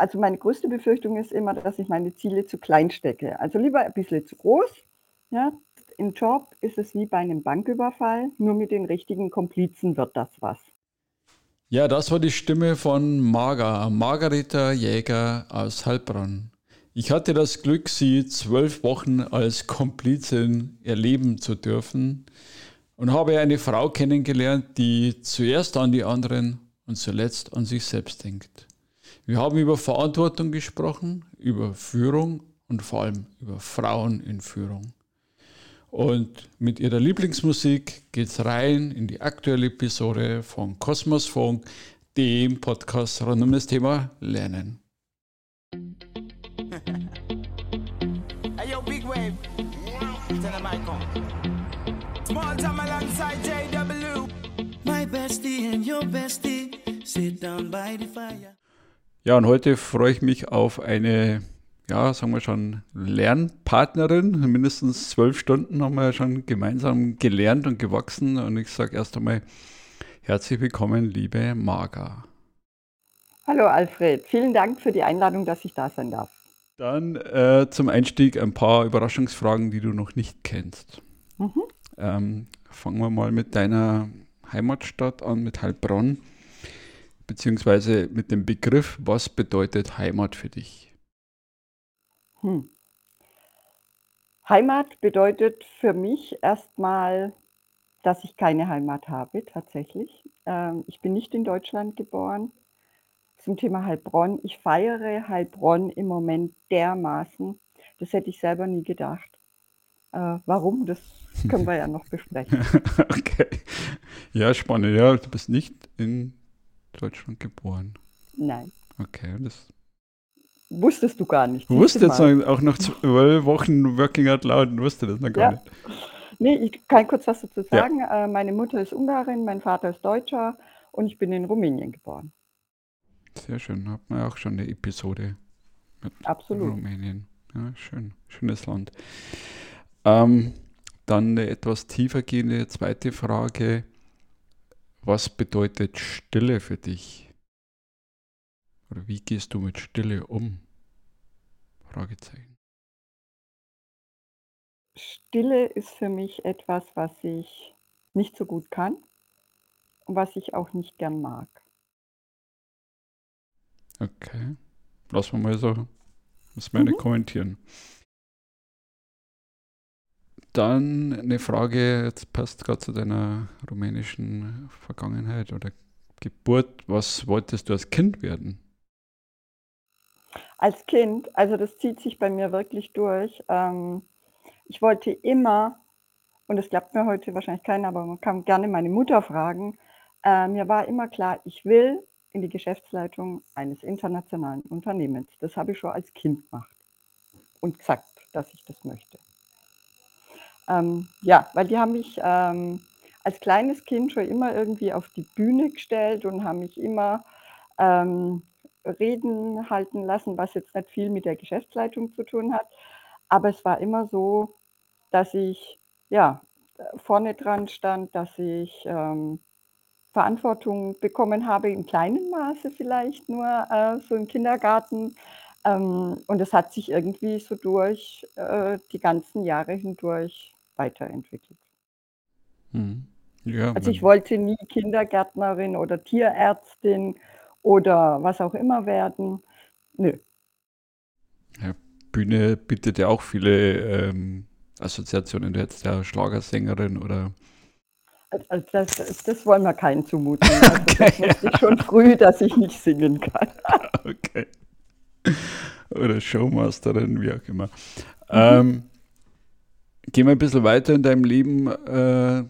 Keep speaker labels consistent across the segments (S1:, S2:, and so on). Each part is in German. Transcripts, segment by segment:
S1: also meine größte Befürchtung ist immer, dass ich meine Ziele zu klein stecke. Also lieber ein bisschen zu groß. Ja. Im Job ist es wie bei einem Banküberfall, nur mit den richtigen Komplizen wird das was.
S2: Ja, das war die Stimme von Marga, Margareta Jäger aus Heilbronn. Ich hatte das Glück, sie zwölf Wochen als Komplizin erleben zu dürfen und habe eine Frau kennengelernt, die zuerst an die anderen und zuletzt an sich selbst denkt. Wir haben über Verantwortung gesprochen, über Führung und vor allem über Frauen in Führung. Und mit ihrer Lieblingsmusik geht's rein in die aktuelle Episode von Kosmos Funk, dem Podcast rund um das Thema Lernen. hey yo, Big Wave. Small time alongside JW. My bestie and your bestie sit down by the fire. Ja, und heute freue ich mich auf eine ja, sagen wir schon, Lernpartnerin. Mindestens zwölf Stunden haben wir ja schon gemeinsam gelernt und gewachsen. Und ich sage erst einmal herzlich willkommen, liebe Marga.
S1: Hallo Alfred, vielen Dank für die Einladung, dass ich da sein darf.
S2: Dann äh, zum Einstieg ein paar Überraschungsfragen, die du noch nicht kennst. Mhm. Ähm, fangen wir mal mit deiner Heimatstadt an, mit Heilbronn, beziehungsweise mit dem Begriff, was bedeutet Heimat für dich?
S1: Hm. Heimat bedeutet für mich erstmal, dass ich keine Heimat habe tatsächlich. Ähm, ich bin nicht in Deutschland geboren. Zum Thema Heilbronn. Ich feiere Heilbronn im Moment dermaßen. Das hätte ich selber nie gedacht. Äh, warum? Das können wir ja noch besprechen.
S2: okay. Ja, spannend. Ja, du bist nicht in Deutschland geboren.
S1: Nein.
S2: Okay, das
S1: Wusstest du gar nicht.
S2: Wusste jetzt auch noch zwölf Wochen Working Out Loud und wusste das noch gar ja. nicht.
S1: Nee, ich kann kurz was dazu sagen. Ja. Äh, meine Mutter ist Ungarin, mein Vater ist Deutscher und ich bin in Rumänien geboren.
S2: Sehr schön. Hat man auch schon eine Episode mit
S1: Absolut.
S2: Rumänien. Ja, schön. Schönes Land. Ähm, dann eine etwas tiefer gehende zweite Frage. Was bedeutet Stille für dich? Oder wie gehst du mit Stille um? Fragezeichen.
S1: Stille ist für mich etwas, was ich nicht so gut kann und was ich auch nicht gern mag.
S2: Okay. Lass wir mal so. Müssen wir mhm. kommentieren. Dann eine Frage, jetzt passt gerade zu deiner rumänischen Vergangenheit oder Geburt. Was wolltest du als Kind werden?
S1: Als Kind, also das zieht sich bei mir wirklich durch. Ähm, ich wollte immer, und das klappt mir heute wahrscheinlich keiner, aber man kann gerne meine Mutter fragen. Äh, mir war immer klar, ich will in die Geschäftsleitung eines internationalen Unternehmens. Das habe ich schon als Kind gemacht und gesagt, dass ich das möchte. Ähm, ja, weil die haben mich ähm, als kleines Kind schon immer irgendwie auf die Bühne gestellt und haben mich immer ähm, Reden halten lassen, was jetzt nicht viel mit der Geschäftsleitung zu tun hat. Aber es war immer so, dass ich ja vorne dran stand, dass ich ähm, Verantwortung bekommen habe, in kleinem Maße vielleicht nur, äh, so im Kindergarten. Ähm, und es hat sich irgendwie so durch äh, die ganzen Jahre hindurch weiterentwickelt. Hm. Ja, also ich wollte nie Kindergärtnerin oder Tierärztin oder was auch immer werden. Nö.
S2: Ja, Bühne bietet ja auch viele ähm, Assoziationen. Du hättest ja Schlagersängerin oder.
S1: Also das, das wollen wir keinen zumuten. Also okay. Das wusste ich schon früh, dass ich nicht singen kann.
S2: okay. Oder Showmasterin, wie auch immer. Mhm. Ähm, gehen wir ein bisschen weiter in deinem Leben. Äh,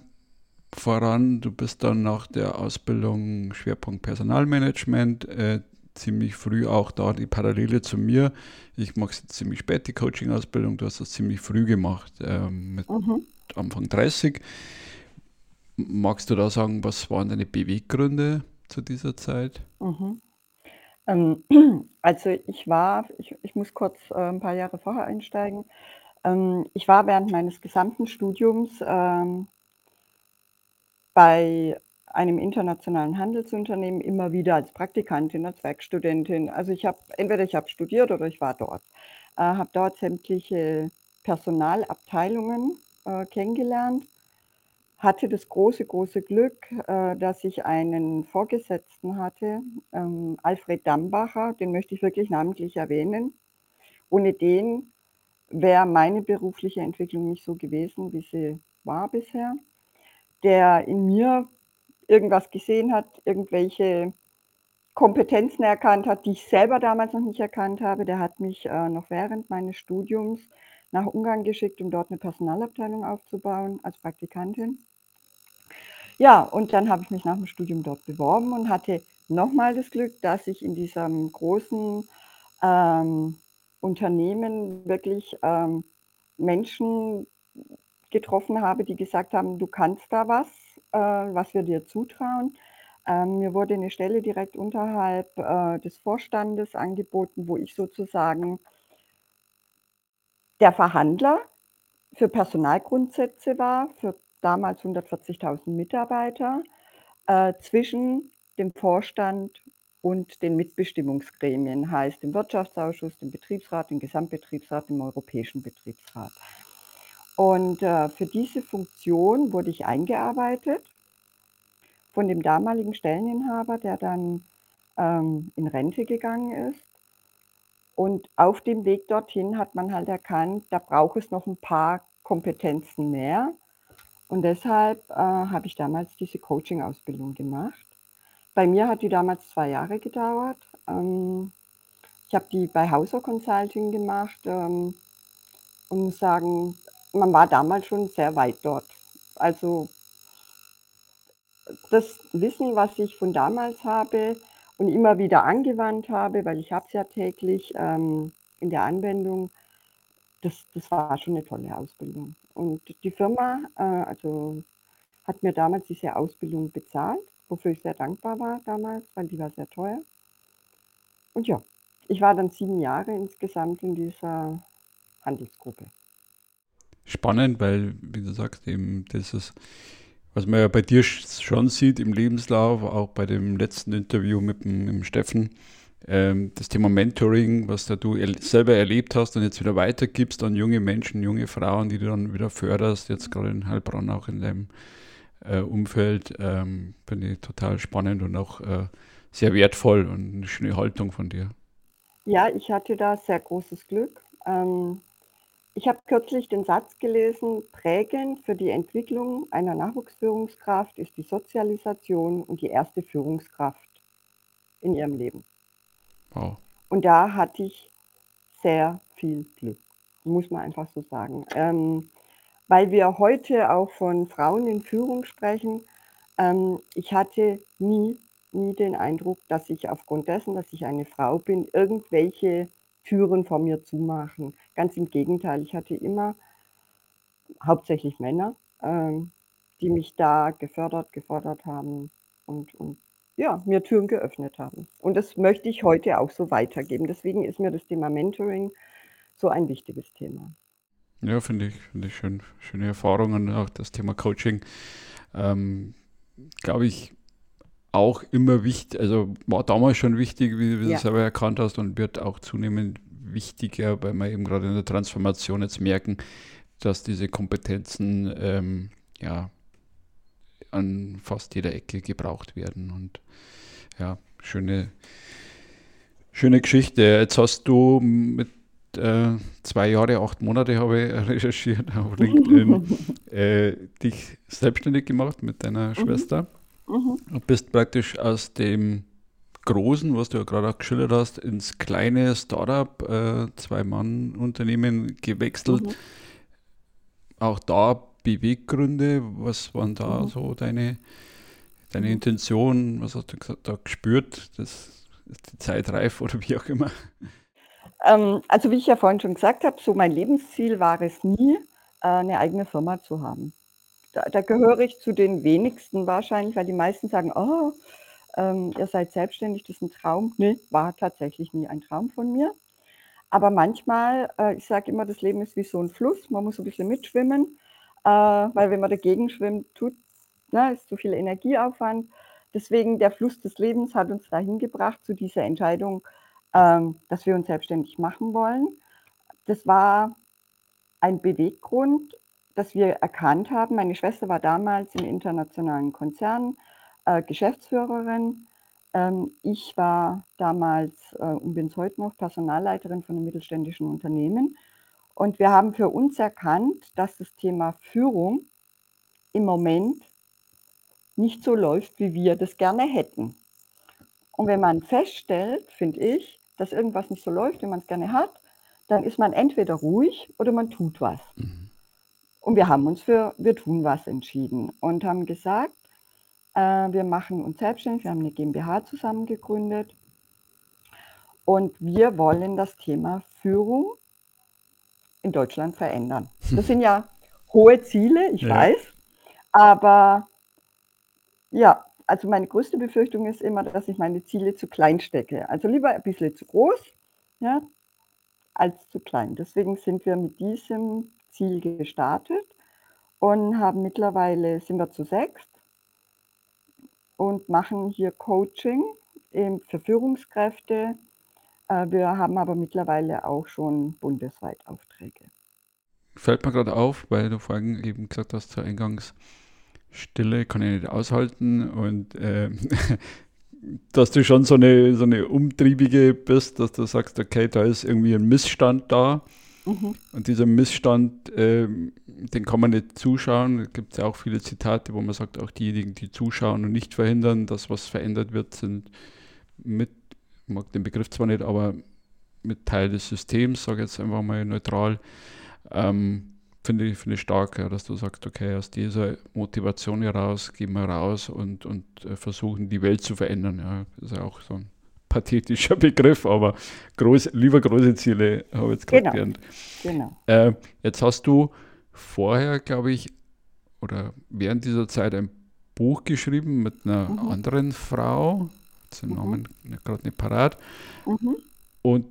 S2: voran. Du bist dann nach der Ausbildung Schwerpunkt Personalmanagement äh, ziemlich früh auch da die Parallele zu mir. Ich mache ziemlich spät die Coaching-Ausbildung. Du hast das ziemlich früh gemacht, äh, mit mhm. Anfang 30. Magst du da sagen, was waren deine Beweggründe zu dieser Zeit?
S1: Mhm. Ähm, also ich war, ich, ich muss kurz äh, ein paar Jahre vorher einsteigen. Ähm, ich war während meines gesamten Studiums ähm, bei einem internationalen Handelsunternehmen immer wieder als Praktikantin, als Werkstudentin. Also ich habe entweder ich habe studiert oder ich war dort. Äh, habe dort sämtliche Personalabteilungen äh, kennengelernt, hatte das große, große Glück, äh, dass ich einen Vorgesetzten hatte, ähm, Alfred Dambacher, den möchte ich wirklich namentlich erwähnen. Ohne den wäre meine berufliche Entwicklung nicht so gewesen, wie sie war bisher, der in mir irgendwas gesehen hat, irgendwelche Kompetenzen erkannt hat, die ich selber damals noch nicht erkannt habe. Der hat mich äh, noch während meines Studiums nach Ungarn geschickt, um dort eine Personalabteilung aufzubauen als Praktikantin. Ja, und dann habe ich mich nach dem Studium dort beworben und hatte nochmal das Glück, dass ich in diesem großen ähm, Unternehmen wirklich ähm, Menschen getroffen habe, die gesagt haben, du kannst da was, äh, was wir dir zutrauen. Ähm, mir wurde eine Stelle direkt unterhalb äh, des Vorstandes angeboten, wo ich sozusagen der Verhandler für Personalgrundsätze war, für damals 140.000 Mitarbeiter, äh, zwischen dem Vorstand und den Mitbestimmungsgremien, heißt dem Wirtschaftsausschuss, dem Betriebsrat, dem Gesamtbetriebsrat, dem Europäischen Betriebsrat. Und äh, für diese Funktion wurde ich eingearbeitet von dem damaligen Stelleninhaber, der dann ähm, in Rente gegangen ist. Und auf dem Weg dorthin hat man halt erkannt, da braucht es noch ein paar Kompetenzen mehr. Und deshalb äh, habe ich damals diese Coaching-Ausbildung gemacht. Bei mir hat die damals zwei Jahre gedauert. Ähm, ich habe die bei Hauser Consulting gemacht ähm, und muss sagen, man war damals schon sehr weit dort. Also das Wissen, was ich von damals habe und immer wieder angewandt habe, weil ich habe es ja täglich ähm, in der Anwendung, das, das war schon eine tolle Ausbildung. Und die Firma, äh, also hat mir damals diese Ausbildung bezahlt, wofür ich sehr dankbar war damals, weil die war sehr teuer. Und ja, ich war dann sieben Jahre insgesamt in dieser Handelsgruppe.
S2: Spannend, weil, wie du sagst, eben das ist was man ja bei dir schon sieht im Lebenslauf, auch bei dem letzten Interview mit dem, mit dem Steffen, das Thema Mentoring, was da du er selber erlebt hast und jetzt wieder weitergibst an junge Menschen, junge Frauen, die du dann wieder förderst, jetzt gerade in Heilbronn auch in deinem äh, Umfeld, ähm, finde ich total spannend und auch äh, sehr wertvoll und eine schöne Haltung von dir.
S1: Ja, ich hatte da sehr großes Glück. Ähm, ich habe kürzlich den Satz gelesen, prägend für die Entwicklung einer Nachwuchsführungskraft ist die Sozialisation und die erste Führungskraft in ihrem Leben. Wow. Und da hatte ich sehr viel Glück, muss man einfach so sagen. Ähm, weil wir heute auch von Frauen in Führung sprechen, ähm, ich hatte nie, nie den Eindruck, dass ich aufgrund dessen, dass ich eine Frau bin, irgendwelche Türen vor mir zumachen. Ganz im Gegenteil, ich hatte immer hauptsächlich Männer, ähm, die mich da gefördert, gefordert haben und, und ja, mir Türen geöffnet haben. Und das möchte ich heute auch so weitergeben. Deswegen ist mir das Thema Mentoring so ein wichtiges Thema.
S2: Ja, finde ich, finde ich schön, schöne Erfahrungen. Auch das Thema Coaching, ähm, glaube ich, auch immer wichtig, also war damals schon wichtig, wie, wie ja. du selber erkannt hast und wird auch zunehmend wichtiger, weil wir eben gerade in der Transformation jetzt merken, dass diese Kompetenzen ähm, ja an fast jeder Ecke gebraucht werden. Und ja, schöne, schöne Geschichte. Jetzt hast du mit äh, zwei Jahre, acht Monate habe ich recherchiert auf LinkedIn, äh, dich selbstständig gemacht mit deiner mhm. Schwester. Mhm. Du bist praktisch aus dem Großen, was du ja gerade auch geschildert hast, ins kleine Startup, äh, Zwei-Mann-Unternehmen gewechselt. Mhm. Auch da Beweggründe, was waren da mhm. so deine, deine mhm. Intention, was hast du da gespürt, das ist die Zeit reif oder wie auch immer?
S1: Ähm, also wie ich ja vorhin schon gesagt habe, so mein Lebensziel war es nie, äh, eine eigene Firma zu haben. Da, da gehöre ich zu den wenigsten wahrscheinlich, weil die meisten sagen, oh, ähm, ihr seid selbstständig, das ist ein Traum. Nee, war tatsächlich nie ein Traum von mir. Aber manchmal, äh, ich sage immer, das Leben ist wie so ein Fluss, man muss ein bisschen mitschwimmen, äh, weil wenn man dagegen schwimmt, tut ne, ist zu viel Energieaufwand. Deswegen der Fluss des Lebens hat uns dahin gebracht zu dieser Entscheidung, ähm, dass wir uns selbstständig machen wollen. Das war ein Beweggrund, dass wir erkannt haben. Meine Schwester war damals im internationalen Konzern äh, Geschäftsführerin. Ähm, ich war damals äh, und bin es heute noch Personalleiterin von einem mittelständischen Unternehmen. Und wir haben für uns erkannt, dass das Thema Führung im Moment nicht so läuft, wie wir das gerne hätten. Und wenn man feststellt, finde ich, dass irgendwas nicht so läuft, wie man es gerne hat, dann ist man entweder ruhig oder man tut was. Mhm. Und wir haben uns für wir tun was entschieden und haben gesagt, äh, wir machen uns selbstständig, wir haben eine GmbH zusammen gegründet und wir wollen das Thema Führung in Deutschland verändern. Das sind ja hohe Ziele, ich ja. weiß, aber ja, also meine größte Befürchtung ist immer, dass ich meine Ziele zu klein stecke. Also lieber ein bisschen zu groß, ja, als zu klein. Deswegen sind wir mit diesem Ziel gestartet und haben mittlerweile sind wir zu sechs und machen hier Coaching für Führungskräfte. Äh, wir haben aber mittlerweile auch schon bundesweit Aufträge.
S2: Fällt mir gerade auf, weil du vorhin eben gesagt hast, zur Eingangsstille kann ich nicht aushalten und äh, dass du schon so eine, so eine umtriebige bist, dass du sagst, okay, da ist irgendwie ein Missstand da Mhm. Und dieser Missstand, äh, den kann man nicht zuschauen. Da gibt es ja auch viele Zitate, wo man sagt, auch diejenigen, die zuschauen und nicht verhindern, dass was verändert wird, sind mit, mag den Begriff zwar nicht, aber mit Teil des Systems, sage ich jetzt einfach mal neutral. Ähm, finde ich, find ich stark, ja, dass du sagst, okay, aus dieser Motivation heraus gehen wir raus und, und äh, versuchen, die Welt zu verändern. Ja, das ist ja auch so ein pathetischer Begriff, aber groß, lieber große Ziele, habe ich jetzt gerade genau. gelernt. Genau. Äh, jetzt hast du vorher, glaube ich, oder während dieser Zeit ein Buch geschrieben mit einer mhm. anderen Frau, den mhm. Namen gerade nicht parat. Mhm. Und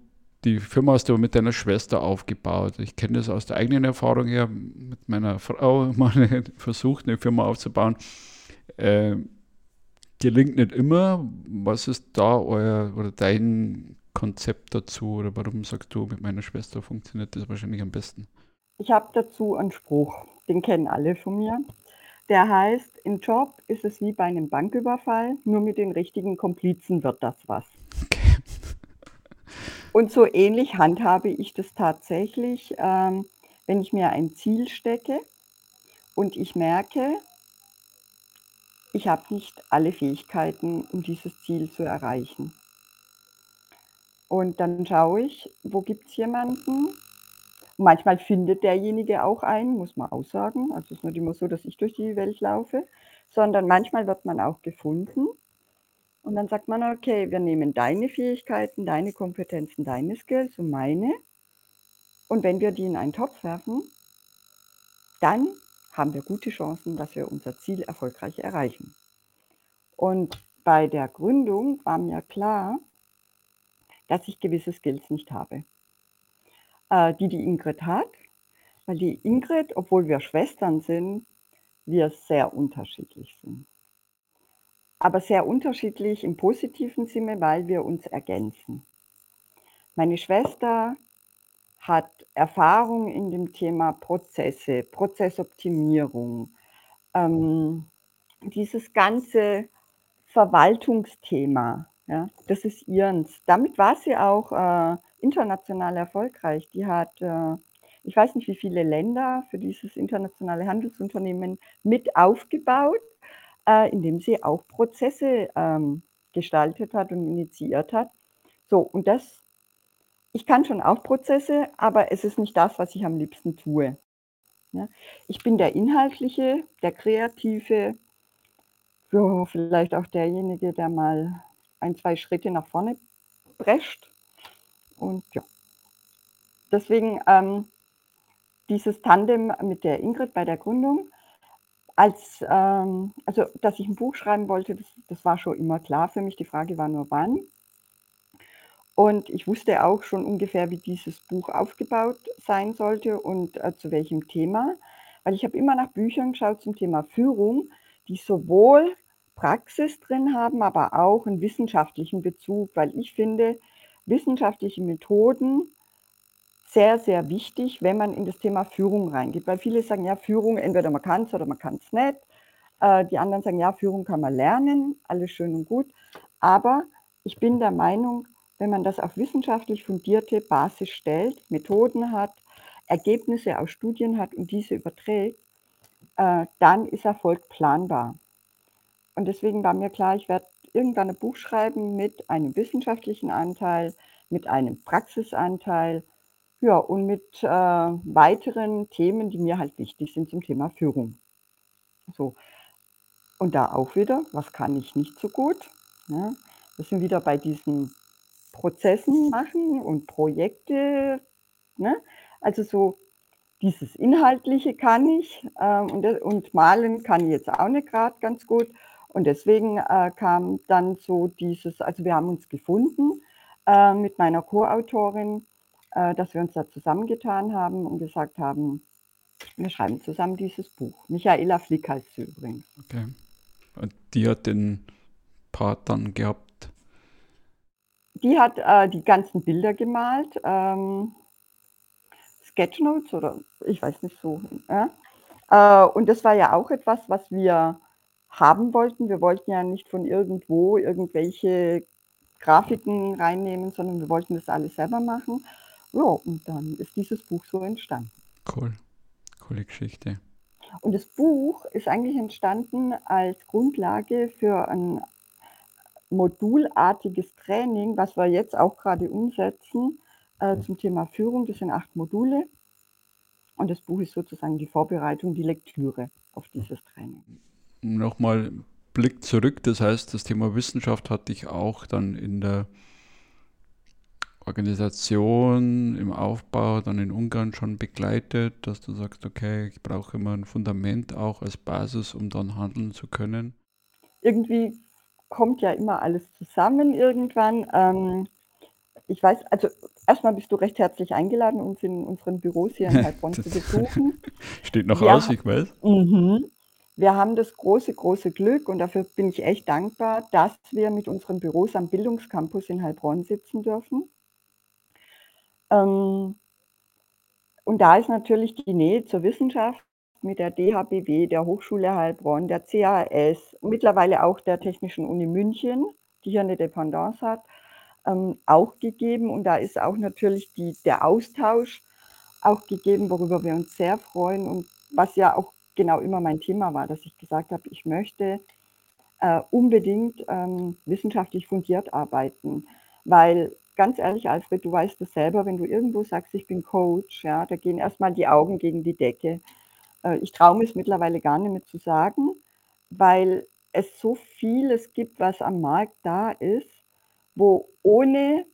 S2: die Firma hast du mit deiner Schwester aufgebaut. Ich kenne das aus der eigenen Erfahrung her, mit meiner Frau mal versucht, eine Firma aufzubauen. Äh, gelingt nicht immer. Was ist da euer oder dein Konzept dazu oder warum sagst du, mit meiner Schwester funktioniert das wahrscheinlich am besten?
S1: Ich habe dazu einen Spruch, den kennen alle von mir. Der heißt, im Job ist es wie bei einem Banküberfall, nur mit den richtigen Komplizen wird das was. Okay. Und so ähnlich handhabe ich das tatsächlich, ähm, wenn ich mir ein Ziel stecke und ich merke, ich habe nicht alle Fähigkeiten, um dieses Ziel zu erreichen. Und dann schaue ich, wo gibt es jemanden? Manchmal findet derjenige auch einen, muss man auch sagen. Also es ist nicht immer so, dass ich durch die Welt laufe, sondern manchmal wird man auch gefunden. Und dann sagt man, okay, wir nehmen deine Fähigkeiten, deine Kompetenzen, deine Skills und meine. Und wenn wir die in einen Topf werfen, dann haben wir gute Chancen, dass wir unser Ziel erfolgreich erreichen. Und bei der Gründung war mir klar, dass ich gewisse Skills nicht habe, äh, die die Ingrid hat, weil die Ingrid, obwohl wir Schwestern sind, wir sehr unterschiedlich sind. Aber sehr unterschiedlich im positiven Sinne, weil wir uns ergänzen. Meine Schwester hat Erfahrung in dem Thema Prozesse, Prozessoptimierung, ähm, dieses ganze Verwaltungsthema, ja, das ist ihrens. Damit war sie auch äh, international erfolgreich. Die hat, äh, ich weiß nicht, wie viele Länder für dieses internationale Handelsunternehmen mit aufgebaut, äh, indem sie auch Prozesse ähm, gestaltet hat und initiiert hat. So, und das ich kann schon auch Prozesse, aber es ist nicht das, was ich am liebsten tue. Ich bin der Inhaltliche, der Kreative, ja, vielleicht auch derjenige, der mal ein, zwei Schritte nach vorne prescht. Und ja, deswegen ähm, dieses Tandem mit der Ingrid bei der Gründung, als, ähm, also dass ich ein Buch schreiben wollte, das, das war schon immer klar für mich. Die Frage war nur wann. Und ich wusste auch schon ungefähr, wie dieses Buch aufgebaut sein sollte und äh, zu welchem Thema, weil ich habe immer nach Büchern geschaut zum Thema Führung, die sowohl Praxis drin haben, aber auch einen wissenschaftlichen Bezug, weil ich finde wissenschaftliche Methoden sehr, sehr wichtig, wenn man in das Thema Führung reingeht. Weil viele sagen, ja, Führung, entweder man kann es oder man kann es nicht. Äh, die anderen sagen, ja, Führung kann man lernen, alles schön und gut. Aber ich bin der Meinung, wenn man das auf wissenschaftlich fundierte Basis stellt, Methoden hat, Ergebnisse aus Studien hat und diese überträgt, äh, dann ist Erfolg planbar. Und deswegen war mir klar, ich werde irgendwann ein Buch schreiben mit einem wissenschaftlichen Anteil, mit einem Praxisanteil, ja, und mit äh, weiteren Themen, die mir halt wichtig sind zum Thema Führung. So. Und da auch wieder, was kann ich nicht so gut? Ja, wir sind wieder bei diesen Prozessen machen und Projekte. Ne? Also so dieses Inhaltliche kann ich äh, und, und malen kann ich jetzt auch nicht gerade ganz gut. Und deswegen äh, kam dann so dieses, also wir haben uns gefunden äh, mit meiner Co-Autorin, äh, dass wir uns da zusammengetan haben und gesagt haben, wir schreiben zusammen dieses Buch. Michaela Flick heißt sie übrigens.
S2: Okay. Und die hat den Part dann gehabt?
S1: Die hat äh, die ganzen Bilder gemalt. Ähm, Sketchnotes oder ich weiß nicht so. Äh, und das war ja auch etwas, was wir haben wollten. Wir wollten ja nicht von irgendwo irgendwelche Grafiken reinnehmen, sondern wir wollten das alles selber machen. Ja, und dann ist dieses Buch so entstanden.
S2: Cool. Coole Geschichte.
S1: Und das Buch ist eigentlich entstanden als Grundlage für ein modulartiges Training, was wir jetzt auch gerade umsetzen, äh, zum Thema Führung. Das sind acht Module. Und das Buch ist sozusagen die Vorbereitung, die Lektüre auf dieses Training.
S2: Nochmal Blick zurück, das heißt, das Thema Wissenschaft hat dich auch dann in der Organisation, im Aufbau, dann in Ungarn schon begleitet, dass du sagst, okay, ich brauche immer ein Fundament auch als Basis, um dann handeln zu können?
S1: Irgendwie kommt ja immer alles zusammen irgendwann. Ähm, ich weiß, also erstmal bist du recht herzlich eingeladen, uns in unseren Büros hier in Heilbronn zu besuchen.
S2: Steht noch ja, aus, ich weiß.
S1: Mhm. Wir haben das große, große Glück und dafür bin ich echt dankbar, dass wir mit unseren Büros am Bildungscampus in Heilbronn sitzen dürfen. Ähm, und da ist natürlich die Nähe zur Wissenschaft mit der DHBW, der Hochschule Heilbronn, der CAS, mittlerweile auch der Technischen Uni München, die hier eine Dependance hat, ähm, auch gegeben. Und da ist auch natürlich die, der Austausch auch gegeben, worüber wir uns sehr freuen und was ja auch genau immer mein Thema war, dass ich gesagt habe, ich möchte äh, unbedingt ähm, wissenschaftlich fundiert arbeiten, weil ganz ehrlich, Alfred, du weißt es selber, wenn du irgendwo sagst, ich bin Coach, ja, da gehen erstmal die Augen gegen die Decke. Äh, ich traue mich mittlerweile gar nicht mehr zu sagen, weil es so vieles gibt, was am Markt da ist, wo ohne,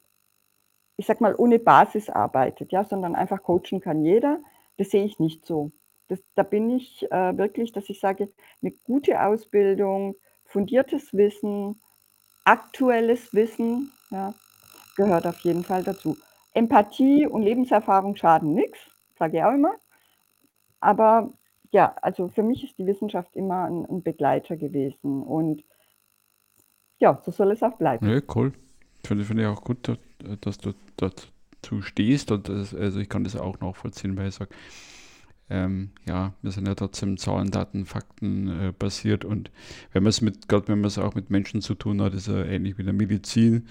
S1: ich sag mal, ohne Basis arbeitet, ja, sondern einfach coachen kann jeder. Das sehe ich nicht so. Das, da bin ich äh, wirklich, dass ich sage, eine gute Ausbildung, fundiertes Wissen, aktuelles Wissen, ja, gehört auf jeden Fall dazu. Empathie und Lebenserfahrung schaden nichts, sage ich auch immer. Aber ja, also für mich ist die Wissenschaft immer ein, ein Begleiter gewesen und ja, so soll es auch bleiben.
S2: Ja, cool. Finde, finde ich auch gut, dass du dazu stehst und das, also ich kann das auch nachvollziehen, weil ich sage, ähm, ja, wir sind ja trotzdem Zahlen, Daten, Fakten äh, basiert und wenn man es mit, gerade wenn man es auch mit Menschen zu tun hat, ist ja ähnlich wie der Medizin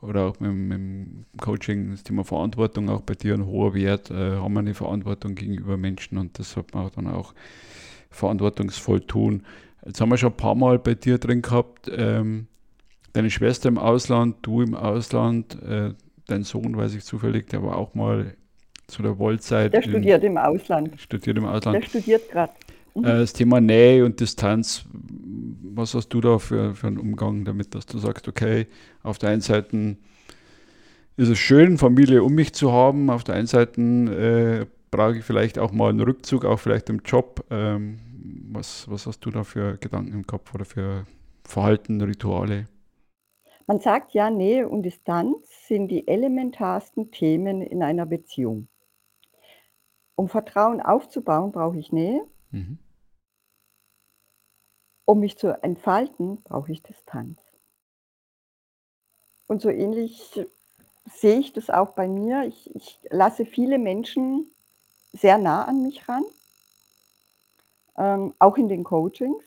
S2: oder auch mit, mit dem Coaching, das Thema Verantwortung auch bei dir ein hoher Wert, äh, haben wir eine Verantwortung gegenüber Menschen und das sollte man auch dann auch verantwortungsvoll tun. Jetzt haben wir schon ein paar Mal bei dir drin gehabt, ähm, deine Schwester im Ausland, du im Ausland, äh, dein Sohn, weiß ich zufällig, der war auch mal zu der Wollzeit.
S1: Der studiert im Ausland.
S2: Studiert im Ausland.
S1: Der studiert gerade.
S2: Mhm. Äh, das Thema Nähe und Distanz, was hast du da für, für einen Umgang damit, dass du sagst, okay, auf der einen Seite ist es schön, Familie um mich zu haben, auf der einen Seite äh, brauche ich vielleicht auch mal einen Rückzug, auch vielleicht im Job. Ähm, was, was hast du da für Gedanken im Kopf oder für Verhalten, Rituale?
S1: Man sagt ja, Nähe und Distanz sind die elementarsten Themen in einer Beziehung. Um Vertrauen aufzubauen, brauche ich Nähe. Mhm. Um mich zu entfalten, brauche ich Distanz. Und so ähnlich sehe ich das auch bei mir. Ich, ich lasse viele Menschen sehr nah an mich ran, ähm, auch in den Coachings.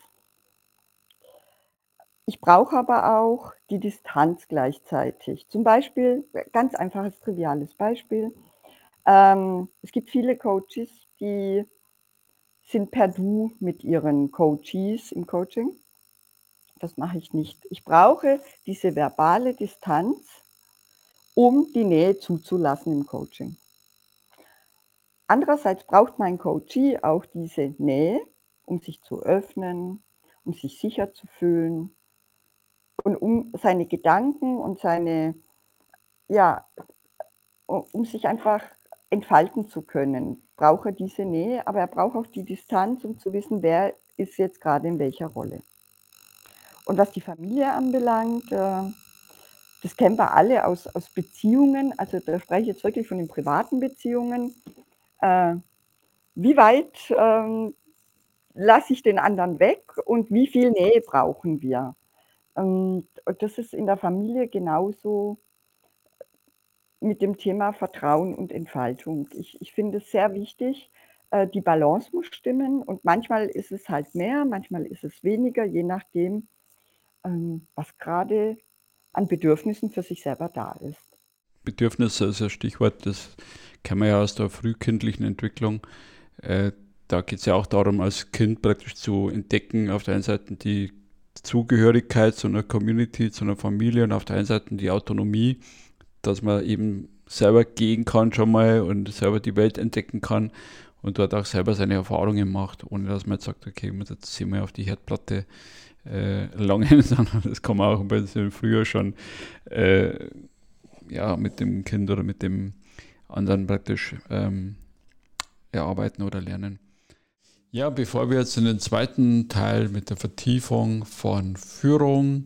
S1: Ich brauche aber auch die Distanz gleichzeitig. Zum Beispiel, ganz einfaches, triviales Beispiel. Ähm, es gibt viele Coaches, die sind per Du mit ihren Coaches im Coaching. Das mache ich nicht. Ich brauche diese verbale Distanz, um die Nähe zuzulassen im Coaching. Andererseits braucht mein Coachee auch diese Nähe, um sich zu öffnen, um sich sicher zu fühlen und um seine Gedanken und seine, ja, um sich einfach entfalten zu können, braucht er diese Nähe, aber er braucht auch die Distanz, um zu wissen, wer ist jetzt gerade in welcher Rolle. Und was die Familie anbelangt, äh, das kennen wir alle aus, aus Beziehungen, also da spreche ich jetzt wirklich von den privaten Beziehungen. Äh, wie weit ähm, lasse ich den anderen weg und wie viel Nähe brauchen wir? Und, und das ist in der Familie genauso mit dem Thema Vertrauen und Entfaltung. Ich, ich finde es sehr wichtig, äh, die Balance muss stimmen und manchmal ist es halt mehr, manchmal ist es weniger, je nachdem, ähm, was gerade an Bedürfnissen für sich selber da ist.
S2: Bedürfnisse ist ein Stichwort, das kennen wir ja aus der frühkindlichen Entwicklung. Äh, da geht es ja auch darum, als Kind praktisch zu entdecken, auf der einen Seite die Zugehörigkeit zu einer Community, zu einer Familie und auf der einen Seite die Autonomie, dass man eben selber gehen kann schon mal und selber die Welt entdecken kann und dort auch selber seine Erfahrungen macht, ohne dass man jetzt sagt, okay, jetzt hier mal auf die Herdplatte äh, langen, sondern das kann man auch ein bisschen früher schon äh, ja, mit dem Kind oder mit dem anderen praktisch ähm, erarbeiten oder lernen. Ja, bevor wir jetzt in den zweiten Teil mit der Vertiefung von Führung,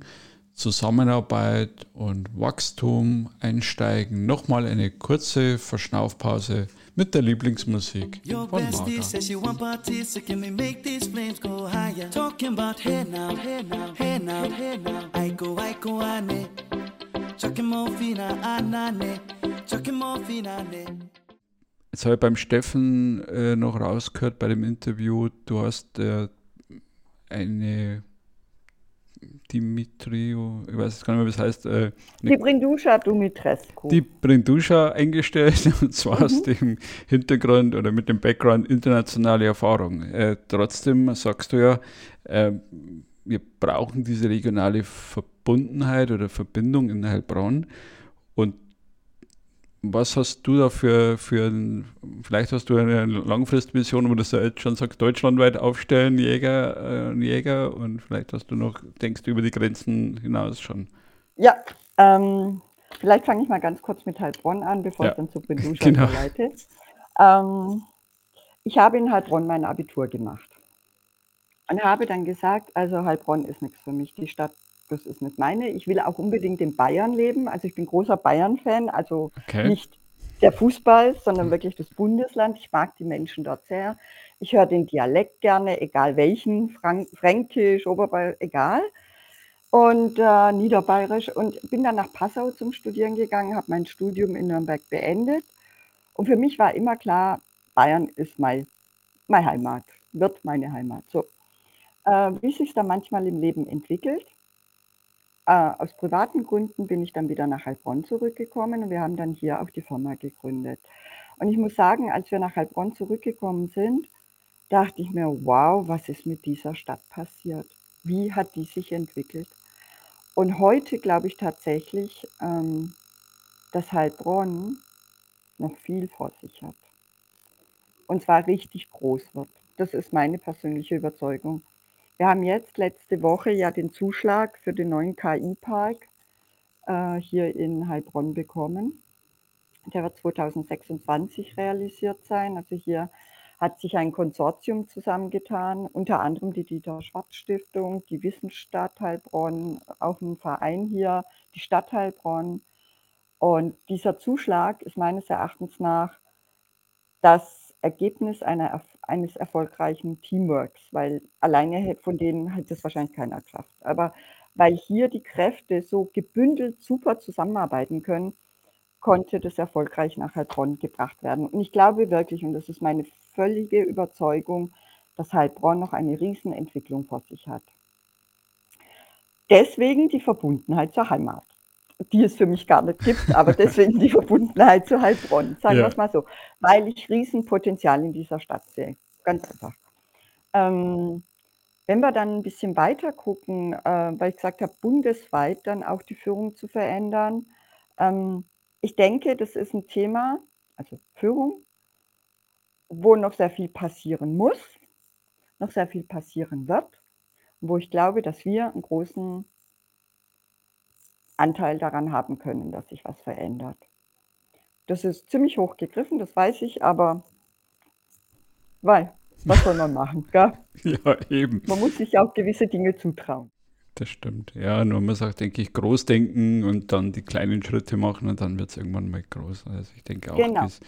S2: Zusammenarbeit und Wachstum einsteigen, nochmal eine kurze Verschnaufpause mit der Lieblingsmusik von Marga. Jetzt habe ich beim Steffen äh, noch rausgehört bei dem Interview, du hast äh, eine Dimitrio, ich weiß gar nicht mehr, wie es heißt. Äh,
S1: die Brinduscha Dumitrescu.
S2: Die Brinduscha eingestellt, und zwar mhm. aus dem Hintergrund oder mit dem Background internationale Erfahrung. Äh, trotzdem sagst du ja, äh, wir brauchen diese regionale Verbundenheit oder Verbindung in Heilbronn. Und was hast du da für, für vielleicht hast du eine Langfristvision, wo du jetzt schon sagst, deutschlandweit aufstellen, Jäger, äh, Jäger und vielleicht hast du noch, denkst du über die Grenzen hinaus schon.
S1: Ja, ähm, vielleicht fange ich mal ganz kurz mit Heilbronn an, bevor ja. ich dann zu Benduscha genau. überleite. Ähm, ich habe in Heilbronn mein Abitur gemacht und habe dann gesagt, also Heilbronn ist nichts für mich, die Stadt das ist nicht meine. Ich will auch unbedingt in Bayern leben. Also ich bin großer Bayern-Fan, also okay. nicht der Fußball, sondern hm. wirklich das Bundesland. Ich mag die Menschen dort sehr. Ich höre den Dialekt gerne, egal welchen, Frank Fränkisch, Oberbayerisch, egal. Und äh, Niederbayerisch. Und bin dann nach Passau zum Studieren gegangen, habe mein Studium in Nürnberg beendet. Und für mich war immer klar, Bayern ist mein, meine Heimat, wird meine Heimat. So. Äh, wie sich da manchmal im Leben entwickelt, äh, aus privaten Gründen bin ich dann wieder nach Heilbronn zurückgekommen und wir haben dann hier auch die Firma gegründet. Und ich muss sagen, als wir nach Heilbronn zurückgekommen sind, dachte ich mir, wow, was ist mit dieser Stadt passiert? Wie hat die sich entwickelt? Und heute glaube ich tatsächlich, ähm, dass Heilbronn noch viel vor sich hat. Und zwar richtig groß wird. Das ist meine persönliche Überzeugung. Wir haben jetzt letzte Woche ja den Zuschlag für den neuen KI-Park äh, hier in Heilbronn bekommen. Der wird 2026 realisiert sein. Also hier hat sich ein Konsortium zusammengetan, unter anderem die Dieter Schwarz Stiftung, die Wissensstadt Heilbronn, auch ein Verein hier, die Stadt Heilbronn. Und dieser Zuschlag ist meines Erachtens nach das Ergebnis einer, eines erfolgreichen Teamworks, weil alleine von denen hätte es wahrscheinlich keiner geschafft. Aber weil hier die Kräfte so gebündelt super zusammenarbeiten können, konnte das erfolgreich nach Heilbronn gebracht werden. Und ich glaube wirklich, und das ist meine völlige Überzeugung, dass Heilbronn noch eine Riesenentwicklung vor sich hat. Deswegen die Verbundenheit zur Heimat, die es für mich gar nicht gibt, aber deswegen die Verbundenheit zu Heilbronn, sagen ja. wir es mal so, weil ich Riesenpotenzial in dieser Stadt sehe. Ganz einfach. Ähm, wenn wir dann ein bisschen weiter gucken, äh, weil ich gesagt habe, bundesweit dann auch die Führung zu verändern, ähm, ich denke, das ist ein Thema, also Führung, wo noch sehr viel passieren muss, noch sehr viel passieren wird, wo ich glaube, dass wir einen großen Anteil daran haben können, dass sich was verändert. Das ist ziemlich hoch gegriffen, das weiß ich, aber weil, was soll man machen? Gell?
S2: ja, eben.
S1: Man muss sich auch gewisse Dinge zutrauen.
S2: Das stimmt. Ja, nur man sagt, denke ich, groß denken und dann die kleinen Schritte machen und dann wird es irgendwann mal groß. Also ich denke auch, genau. das,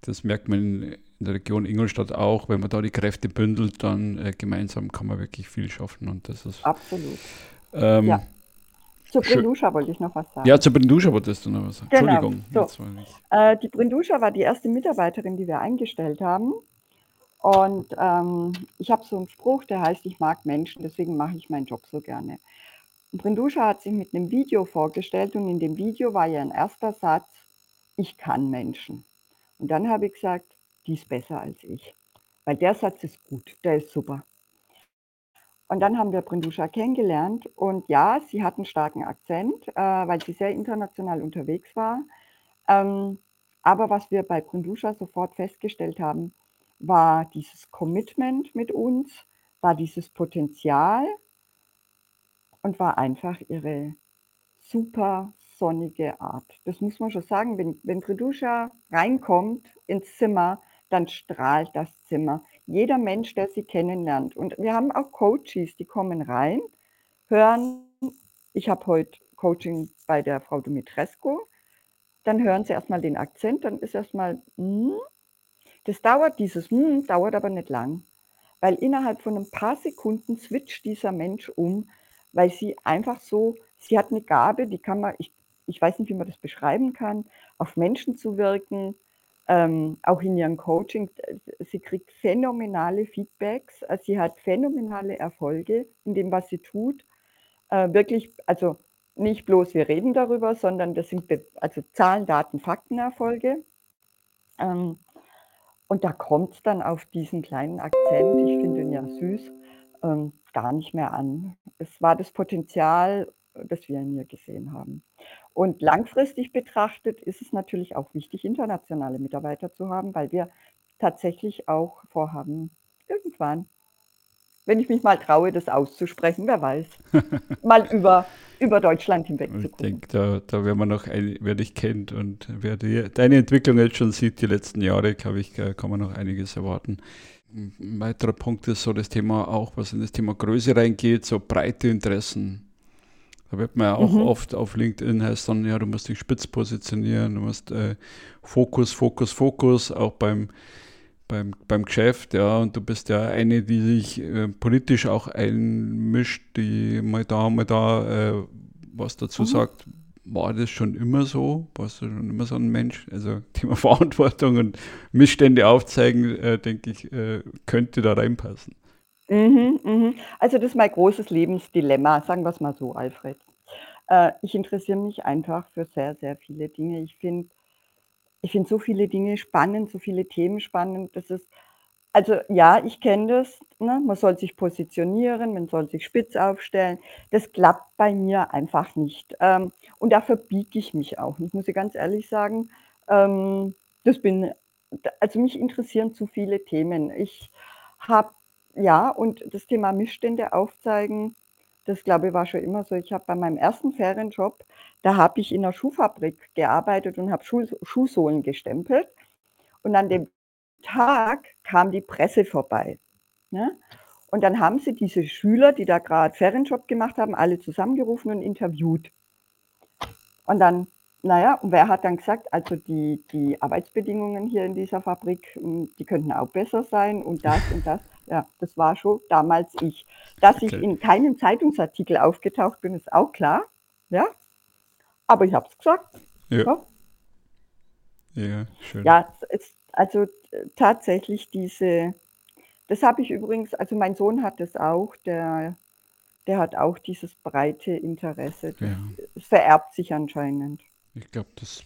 S2: das, merkt man in der Region Ingolstadt auch, wenn man da die Kräfte bündelt, dann äh, gemeinsam kann man wirklich viel schaffen und das ist.
S1: Absolut. Ähm, ja. Zur Brinduscha wollte ich noch was sagen.
S2: Ja, zur Brinduscha wolltest du noch was sagen. Genau. Entschuldigung.
S1: So. Äh, die Brinduscha war die erste Mitarbeiterin, die wir eingestellt haben. Und ähm, ich habe so einen Spruch, der heißt, ich mag Menschen, deswegen mache ich meinen Job so gerne. Und Brinduscha hat sich mit einem Video vorgestellt und in dem Video war ja ein erster Satz, ich kann Menschen. Und dann habe ich gesagt, die ist besser als ich. Weil der Satz ist gut, der ist super. Und dann haben wir Brinduscha kennengelernt und ja, sie hat einen starken Akzent, äh, weil sie sehr international unterwegs war. Ähm, aber was wir bei Brinduscha sofort festgestellt haben, war dieses Commitment mit uns, war dieses Potenzial und war einfach ihre super sonnige Art. Das muss man schon sagen, wenn, wenn Treduscha reinkommt ins Zimmer, dann strahlt das Zimmer. Jeder Mensch, der sie kennenlernt. Und wir haben auch Coaches, die kommen rein, hören, ich habe heute Coaching bei der Frau Dumitrescu, dann hören sie erstmal den Akzent, dann ist erstmal, hm, das dauert, dieses hm, dauert aber nicht lang, weil innerhalb von ein paar Sekunden switcht dieser Mensch um, weil sie einfach so, sie hat eine Gabe, die kann man, ich, ich weiß nicht, wie man das beschreiben kann, auf Menschen zu wirken, ähm, auch in ihrem Coaching. Sie kriegt phänomenale Feedbacks, äh, sie hat phänomenale Erfolge in dem, was sie tut. Äh, wirklich, also nicht bloß wir reden darüber, sondern das sind also Zahlen, Daten, Faktenerfolge. Ähm, und da kommt es dann auf diesen kleinen Akzent, ich finde ihn ja süß, ähm, gar nicht mehr an. Es war das Potenzial, das wir in ihr gesehen haben. Und langfristig betrachtet ist es natürlich auch wichtig, internationale Mitarbeiter zu haben, weil wir tatsächlich auch vorhaben, irgendwann, wenn ich mich mal traue, das auszusprechen, wer weiß, mal über über Deutschland hinweg
S2: zu gucken. Ich denke, da, da werden wir noch, ein, wer dich kennt und wer die, deine Entwicklung jetzt schon sieht, die letzten Jahre, glaube ich, kann man noch einiges erwarten. Ein weiterer Punkt ist so das Thema auch, was in das Thema Größe reingeht, so breite Interessen. Da wird man ja auch mhm. oft auf LinkedIn heißt dann, ja, du musst dich spitz positionieren, du musst äh, Fokus, Fokus, Fokus, auch beim beim, beim Geschäft, ja, und du bist ja eine, die sich äh, politisch auch einmischt, die mal da, mal da äh, was dazu mhm. sagt. War das schon immer so? Warst du schon immer so ein Mensch? Also Thema Verantwortung und Missstände aufzeigen, äh, denke ich, äh, könnte da reinpassen.
S1: Mhm, mhm. Also das ist mein großes Lebensdilemma, sagen wir es mal so, Alfred. Äh, ich interessiere mich einfach für sehr, sehr viele Dinge. Ich finde ich finde so viele Dinge spannend, so viele Themen spannend. Das ist, also ja, ich kenne das. Ne? Man soll sich positionieren, man soll sich spitz aufstellen. Das klappt bei mir einfach nicht. Ähm, und dafür biege ich mich auch. Ich muss ganz ehrlich sagen, ähm, das bin, also mich interessieren zu viele Themen. Ich habe, ja, und das Thema Missstände aufzeigen, das glaube ich war schon immer so. Ich habe bei meinem ersten Ferienjob da habe ich in der Schuhfabrik gearbeitet und habe Schuh Schuhsohlen gestempelt. Und an dem Tag kam die Presse vorbei. Ne? Und dann haben sie diese Schüler, die da gerade Ferienjob gemacht haben, alle zusammengerufen und interviewt. Und dann naja, und wer hat dann gesagt, also die, die Arbeitsbedingungen hier in dieser Fabrik, hm, die könnten auch besser sein und das und das. Ja, das war schon damals ich. Dass ich
S2: Okay.
S1: in keinem Zeitungsartikel aufgetaucht bin, ist auch klar. Ja, aber ich habe es gesagt.
S2: Ja,
S1: Ja,
S2: ja, schön.
S1: ja es, also äh, tatsächlich diese, das habe ich übrigens, also mein Sohn hat das auch, der, der hat auch dieses breite Interesse. Das,
S2: Ja.
S1: es vererbt sich anscheinend.
S2: Ich glaube, das,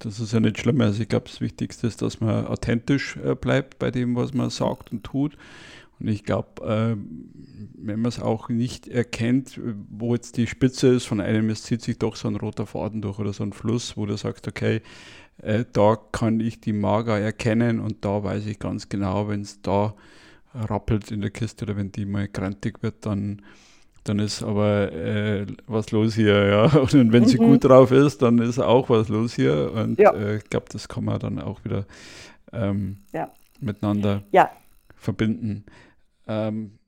S2: das ist ja nicht schlimm. Also ich glaube, das Wichtigste ist, dass man authentisch äh, bleibt bei dem, was man sagt und tut. Und ich glaube, äh, wenn man es auch nicht erkennt, wo jetzt die Spitze ist von einem, es zieht sich doch so ein roter Faden durch oder so ein Fluss, wo du sagst, okay, äh, da kann ich die Mager erkennen und da weiß ich ganz genau, wenn es da rappelt in der Kiste oder wenn die mal krantig wird, dann dann ist aber äh, was los hier, ja. Und wenn sie
S1: Mhm.
S2: gut drauf ist, dann ist auch was los hier. Und
S1: Ja.
S2: äh, ich glaube, das kann man dann auch wieder ähm,
S1: Ja.
S2: miteinander
S1: Ja,
S2: verbinden. Ähm,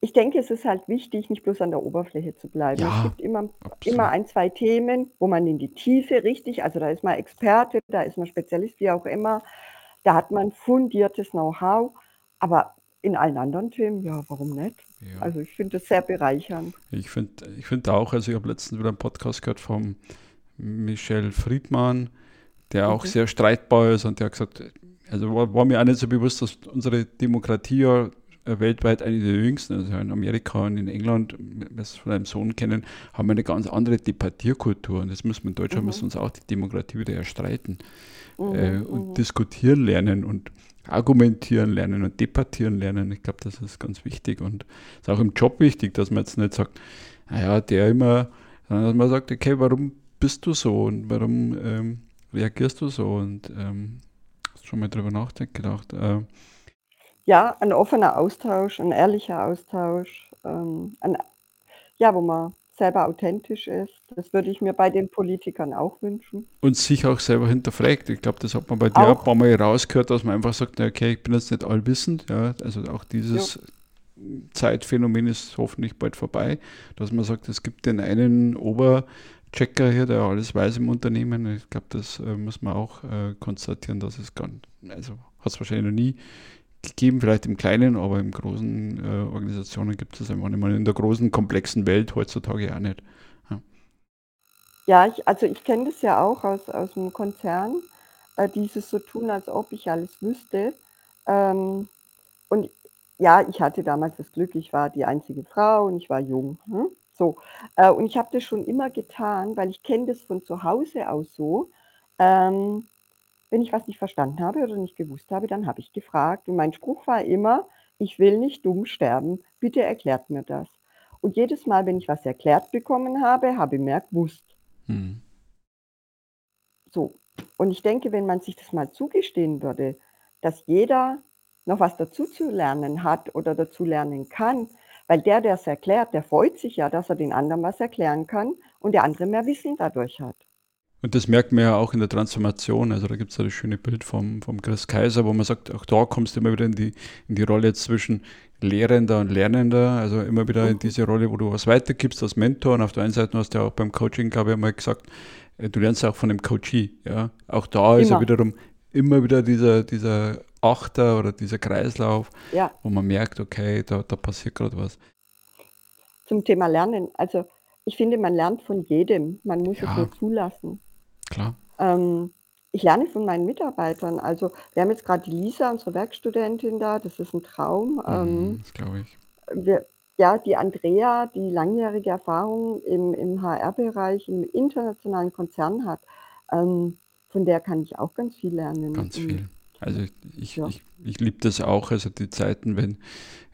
S1: ich denke, es ist halt wichtig, nicht bloß an der Oberfläche zu bleiben. Es gibt immer,
S2: absolut.
S1: immer ein, zwei Themen, wo man in die Tiefe richtig, also da ist man Experte, da ist man Spezialist, wie auch immer, da hat man fundiertes Know-how, aber in allen anderen Themen, ja, warum nicht?
S2: Ja.
S1: Also ich finde das sehr bereichernd.
S2: Ich finde ich find auch, also ich habe letztens wieder einen Podcast gehört vom Michel Friedmann, der auch
S1: Mhm.
S2: sehr streitbar ist und der hat gesagt, also war, war mir auch nicht so bewusst, dass unsere Demokratie ja weltweit eine der jüngsten, also in Amerika und in England, wir es von einem Sohn kennen, haben wir eine ganz andere Debattierkultur und das müssen wir in Deutschland,
S1: Mhm.
S2: müssen uns auch die Demokratie wieder erstreiten
S1: Mhm,
S2: äh, und
S1: mhm.
S2: diskutieren lernen und argumentieren lernen und debattieren lernen. Ich glaube, das ist ganz wichtig und ist auch im Job wichtig, dass man jetzt nicht sagt, naja, der immer, sondern dass man sagt, okay, warum bist du so und warum ähm, reagierst du so und ähm, schon mal drüber nachgedacht. Äh,
S1: Ja, ein offener Austausch, ein ehrlicher Austausch, ähm, ein, ja, wo man selber authentisch ist. Das würde ich mir bei den Politikern auch wünschen.
S2: und sich auch selber hinterfragt. Ich glaube, das hat man bei dir auch ein paar Mal rausgehört, dass man einfach sagt, okay, ich bin jetzt nicht allwissend. Ja, also auch
S1: ja,
S2: dieses Zeitphänomen ist hoffentlich bald vorbei, dass man sagt, es gibt den einen Oberchecker hier, der alles weiß im Unternehmen. Ich glaube, das äh, muss man auch äh, konstatieren, dass es gar also hat es wahrscheinlich noch nie gegeben, vielleicht im Kleinen, aber im großen äh, Organisationen gibt es einfach nicht mal in der großen, komplexen Welt heutzutage auch nicht. Ja.
S1: ja ich, also ich kenne das ja auch aus, aus dem Konzern, äh, dieses so tun, als ob ich alles wüsste. Ähm, und ja, ich hatte damals das Glück, ich war die einzige Frau und ich war jung. Hm? So. Äh, und ich habe das schon immer getan, weil ich kenne das von zu Hause aus so. Ähm, wenn ich was nicht verstanden habe oder nicht gewusst habe, dann habe ich gefragt. Und mein Spruch war immer, ich will nicht dumm sterben, bitte erklärt mir das. Und jedes Mal, wenn ich was erklärt bekommen habe, habe ich mehr gewusst.
S2: Hm.
S1: So. Und ich denke, wenn man sich das mal zugestehen würde, dass jeder noch was dazu zu lernen hat oder dazu lernen kann, weil der, der es erklärt, der freut sich ja, dass er den anderen was erklären kann und der andere mehr Wissen dadurch hat.
S2: Und das merkt man ja auch in der Transformation. Also da gibt es ja das schöne Bild vom, vom Chris Kaiser, wo man sagt, auch da kommst du immer wieder in die, in die Rolle zwischen Lehrender und Lernender, also immer wieder in diese Rolle, wo du was weitergibst als Mentor. Und auf der einen Seite hast du ja auch beim Coaching, glaube ich, einmal gesagt, äh, du lernst auch von dem Coachee. Ja? Auch da ist ja
S1: Immer.
S2: wiederum immer wieder dieser, dieser Achter oder dieser Kreislauf,
S1: Ja,
S2: wo man merkt, okay, da, da passiert gerade was.
S1: zum Thema Lernen. Also ich finde, man lernt von jedem. Man muss es
S2: Ja,
S1: nur zulassen.
S2: Klar.
S1: Ähm, ich lerne von meinen Mitarbeitern. Also wir haben jetzt gerade die Lisa, unsere Werkstudentin da. Das ist ein Traum.
S2: Mhm,
S1: Ähm,
S2: das glaube ich.
S1: wir, ja, die Andrea, die langjährige Erfahrung im, im HR-Bereich, im internationalen Konzern hat, ähm, von der kann ich auch ganz viel lernen.
S2: Ganz
S1: Und
S2: viel. Also ich,
S1: ja,
S2: ich, ich liebe das auch, also die Zeiten, wenn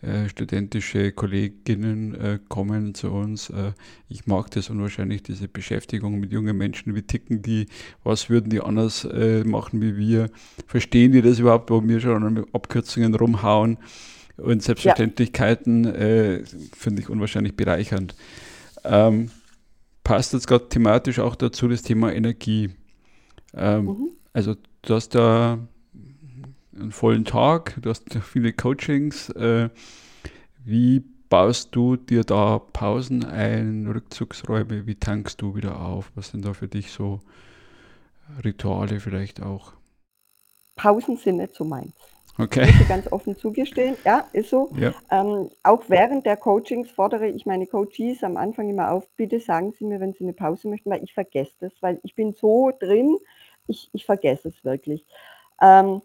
S2: äh, studentische Kolleginnen äh, kommen zu uns. Äh, ich mag das unwahrscheinlich, diese Beschäftigung mit jungen Menschen. Wie ticken die? Was würden die anders äh, machen wie wir? Verstehen die das überhaupt, wo wir schon an Abkürzungen rumhauen? Und
S1: ja,
S2: Selbstverständlichkeiten äh, finde ich unwahrscheinlich bereichernd. Ähm, passt jetzt gerade thematisch auch dazu das Thema Energie. Ähm,
S1: mhm.
S2: also du hast da einen vollen Tag, du hast viele Coachings. Äh, wie baust du dir da Pausen ein, Rückzugsräume? Wie tankst du wieder auf? Was sind da für dich so Rituale vielleicht auch?
S1: Pausen sind nicht so meins.
S2: Okay.
S1: Muss ich ganz offen zugestehen. Ja, ist so.
S2: Ja.
S1: Ähm, auch während der Coachings fordere ich meine Coaches am Anfang immer auf, bitte sagen Sie mir, wenn Sie eine Pause möchten, weil ich vergesse das, weil ich bin so drin, ich, ich vergesse es wirklich. Ähm,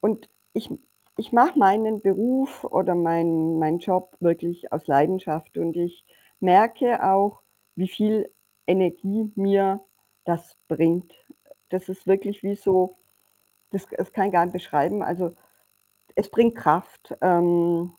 S1: und ich, ich mache meinen Beruf oder meinen mein Job wirklich aus Leidenschaft und ich merke auch, wie viel Energie mir das bringt. Das ist wirklich wie so, das, das kann ich gar nicht beschreiben. Also es bringt Kraft. Ähm,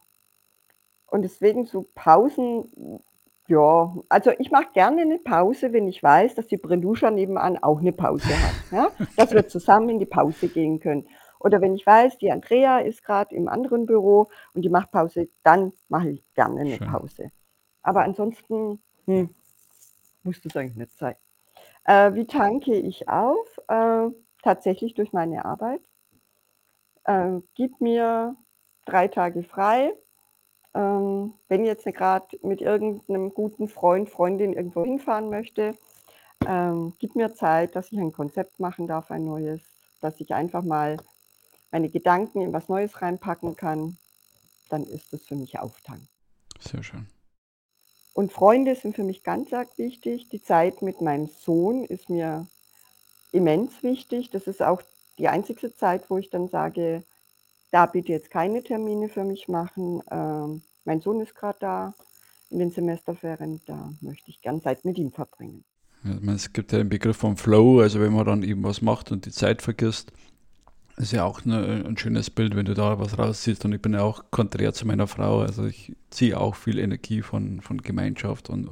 S1: und deswegen so Pausen, ja, also ich mache gerne eine Pause, wenn ich weiß, dass die Brenuscha nebenan auch eine Pause hat. Ja? Dass wir zusammen in die Pause gehen können. Oder wenn ich weiß, die Andrea ist gerade im anderen Büro und die macht Pause, dann mache ich gerne eine
S2: Schön.
S1: Pause. Aber ansonsten hm, muss das eigentlich nicht sein. Äh, wie tanke ich auf? Äh, tatsächlich durch meine Arbeit. Äh, gib mir drei Tage frei. Ähm, wenn jetzt gerade mit irgendeinem guten Freund, Freundin irgendwo hinfahren möchte, ähm, gib mir Zeit, dass ich ein Konzept machen darf, ein neues, dass ich einfach mal meine Gedanken in was Neues reinpacken kann, dann ist das für mich Auftanken.
S2: Sehr schön.
S1: Und Freunde sind für mich ganz arg wichtig. Die Zeit mit meinem Sohn ist mir immens wichtig. Das ist auch die einzige Zeit, wo ich dann sage, da bitte jetzt keine Termine für mich machen. Ähm, mein Sohn ist gerade da in den Semesterferien, da möchte ich gern Zeit mit ihm verbringen.
S2: Ja, es gibt ja den Begriff vom Flow, also wenn man dann eben was macht und die Zeit vergisst, ist ja auch eine, ein schönes Bild, wenn du da was rausziehst. Und ich bin ja auch konträr zu meiner Frau. Also ich ziehe auch viel Energie von, von Gemeinschaft und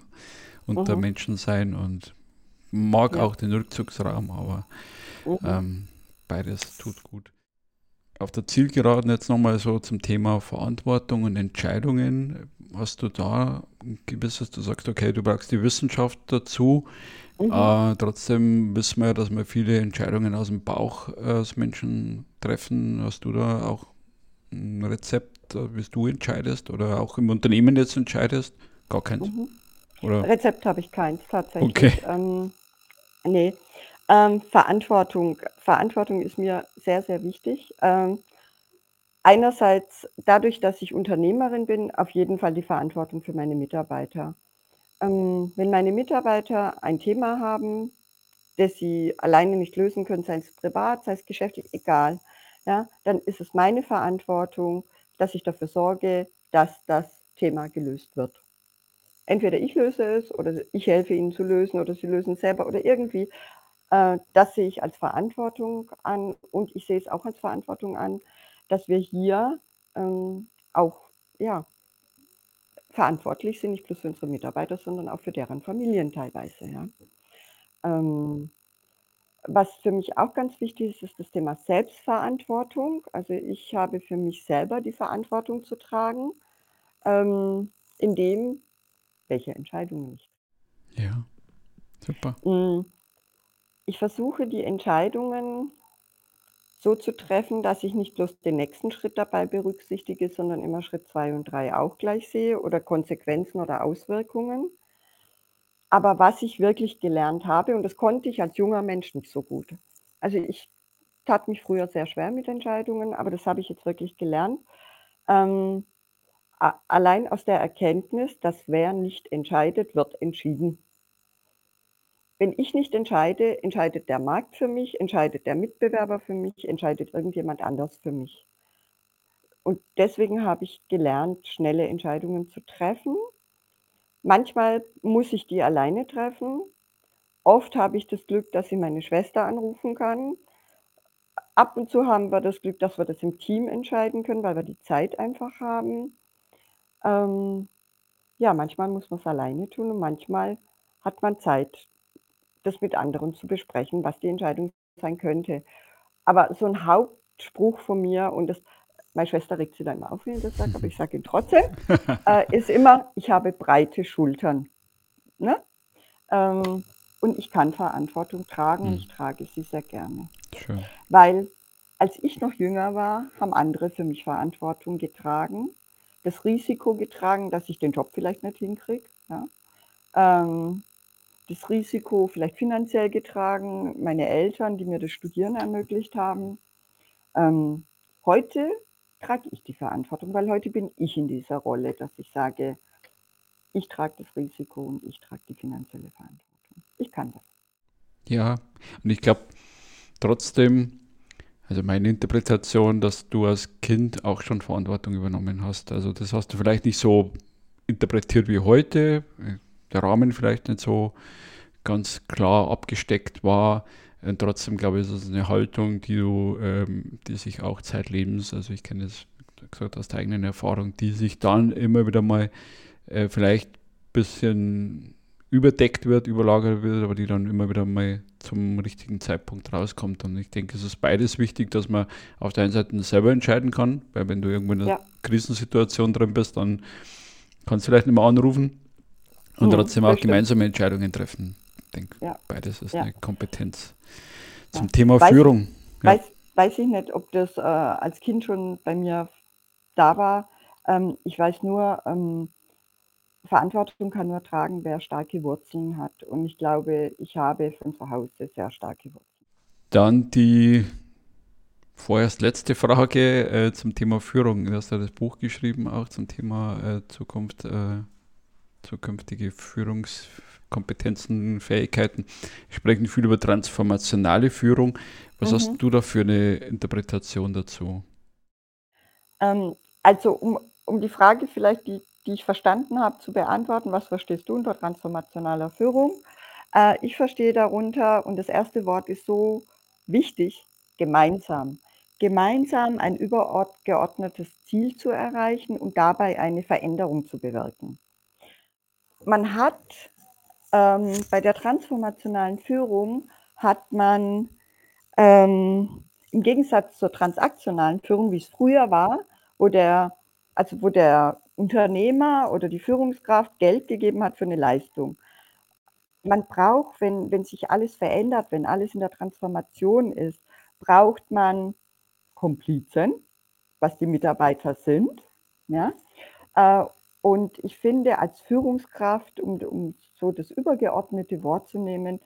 S2: unter
S1: Mhm.
S2: Menschen sein und mag
S1: Ja.
S2: auch den Rückzugsraum, aber
S1: Mhm.
S2: ähm, beides tut gut. Auf der Zielgeraden jetzt nochmal so zum Thema Verantwortung und Entscheidungen. Hast du da ein gewisses, du sagst, okay, du brauchst die Wissenschaft dazu.
S1: Mhm.
S2: Äh, trotzdem wissen wir, dass wir viele Entscheidungen aus dem Bauch äh, als Menschen treffen. Hast du da auch ein Rezept, äh, wie du entscheidest oder auch im Unternehmen jetzt entscheidest? Gar keins.
S1: Mhm.
S2: Oder?
S1: Rezept habe ich keins, tatsächlich.
S2: Okay.
S1: Ähm, nee. Ähm, Verantwortung. Verantwortung ist mir sehr, sehr wichtig. Ähm, einerseits dadurch, dass ich Unternehmerin bin, auf jeden Fall die Verantwortung für meine Mitarbeiter. Ähm, wenn meine Mitarbeiter ein Thema haben, das sie alleine nicht lösen können, sei es privat, sei es geschäftlich, egal, ja, dann ist es meine Verantwortung, dass ich dafür sorge, dass das Thema gelöst wird. Entweder ich löse es oder ich helfe ihnen zu lösen oder sie lösen es selber oder irgendwie. Äh, das sehe ich als Verantwortung an und ich sehe es auch als Verantwortung an, dass wir hier ähm, auch ja, verantwortlich sind, nicht bloß für unsere Mitarbeiter, sondern auch für deren Familien teilweise. Ja. Ähm, was für mich auch ganz wichtig ist, ist das Thema Selbstverantwortung. Also ich habe für mich selber die Verantwortung zu tragen, ähm, in dem, welche Entscheidungen ich.
S2: Ja, super.
S1: Mm, Ich versuche die Entscheidungen so zu treffen, dass ich nicht bloß den nächsten Schritt dabei berücksichtige, sondern immer Schritt zwei und drei auch gleich sehe oder Konsequenzen oder Auswirkungen. Aber was ich wirklich gelernt habe, und das konnte ich als junger Mensch nicht so gut. Also ich tat mich früher sehr schwer mit Entscheidungen, aber das habe ich jetzt wirklich gelernt. Ähm, allein aus der Erkenntnis, dass wer nicht entscheidet, wird entschieden. Wenn ich nicht entscheide, entscheidet der Markt für mich, entscheidet der Mitbewerber für mich, entscheidet irgendjemand anders für mich. Und deswegen habe ich gelernt, schnelle Entscheidungen zu treffen. Manchmal muss ich die alleine treffen. Oft habe ich das Glück, dass ich meine Schwester anrufen kann. Ab und zu haben wir das Glück, dass wir das im Team entscheiden können, weil wir die Zeit einfach haben. Ähm, ja, manchmal muss man es alleine tun und manchmal hat man Zeit, das mit anderen zu besprechen, was die Entscheidung sein könnte. Aber so ein Hauptspruch von mir, und das, meine Schwester regt sich dann immer auf, wenn ich das sage, aber ich sage ihn trotzdem, äh, ist immer, ich habe breite Schultern. Ne? Ähm, und ich kann Verantwortung tragen,
S2: Hm.
S1: ich trage sie sehr gerne.
S2: Schön.
S1: Weil als ich noch jünger war, haben andere für mich Verantwortung getragen. das Risiko getragen, dass ich den Job vielleicht nicht hinkriege. Ja? Ähm, das Risiko vielleicht finanziell getragen, meine Eltern, die mir das Studieren ermöglicht haben. Ähm, heute trage ich die Verantwortung, weil heute bin ich in dieser Rolle, dass ich sage, ich trage das Risiko und ich trage die finanzielle Verantwortung. Ich kann das.
S2: Ja, und ich glaube trotzdem, also meine Interpretation, dass du als Kind auch schon Verantwortung übernommen hast. Also das hast du vielleicht nicht so interpretiert wie heute, der Rahmen vielleicht nicht so ganz klar abgesteckt war. Und trotzdem glaube ich, ist es eine Haltung, die du, ähm, die sich auch zeitlebens, also ich kenne es gesagt aus der eigenen Erfahrung, die sich dann immer wieder mal äh, vielleicht ein bisschen überdeckt wird, überlagert wird, aber die dann immer wieder mal zum richtigen Zeitpunkt rauskommt. Und ich denke, es ist beides wichtig, dass man auf der einen Seite selber entscheiden kann, weil wenn du irgendwo in einer ja. Krisensituation drin bist, dann kannst du vielleicht nicht mehr anrufen und trotzdem auch gemeinsame Entscheidungen treffen. Ich denke, ja. beides ist ja. eine Kompetenz. Zum Thema weiß, Führung.
S1: Weiß, weiß ich nicht, ob das äh, als Kind schon bei mir da war. Ähm, ich weiß nur, ähm, Verantwortung kann nur tragen, wer starke Wurzeln hat. Und ich glaube, ich habe von zu Hause sehr starke Wurzeln.
S2: Dann die vorerst letzte Frage äh, zum Thema Führung. Du hast ja das Buch geschrieben, auch zum Thema äh, Zukunft, äh, zukünftige Führungskompetenzen, Fähigkeiten. Wir sprechen viel über transformationale Führung. Was mhm. hast du da für eine Interpretation dazu?
S1: Ähm, also um, um die Frage vielleicht, die die ich verstanden habe, zu beantworten. Was verstehst du unter transformationaler Führung? Äh, ich verstehe darunter, und das erste Wort ist so wichtig, gemeinsam. Gemeinsam ein übergeordnetes Ziel zu erreichen und dabei eine Veränderung zu bewirken. Man hat ähm, bei der transformationalen Führung hat man ähm, im Gegensatz zur transaktionalen Führung, wie es früher war, wo der, also wo der Unternehmer oder die Führungskraft Geld gegeben hat für eine Leistung. Man braucht, wenn, wenn sich alles verändert, wenn alles in der Transformation ist, braucht man Komplizen, was die Mitarbeiter sind. Ja? Und ich finde, als Führungskraft, um, um so das übergeordnete Wort zu nehmen,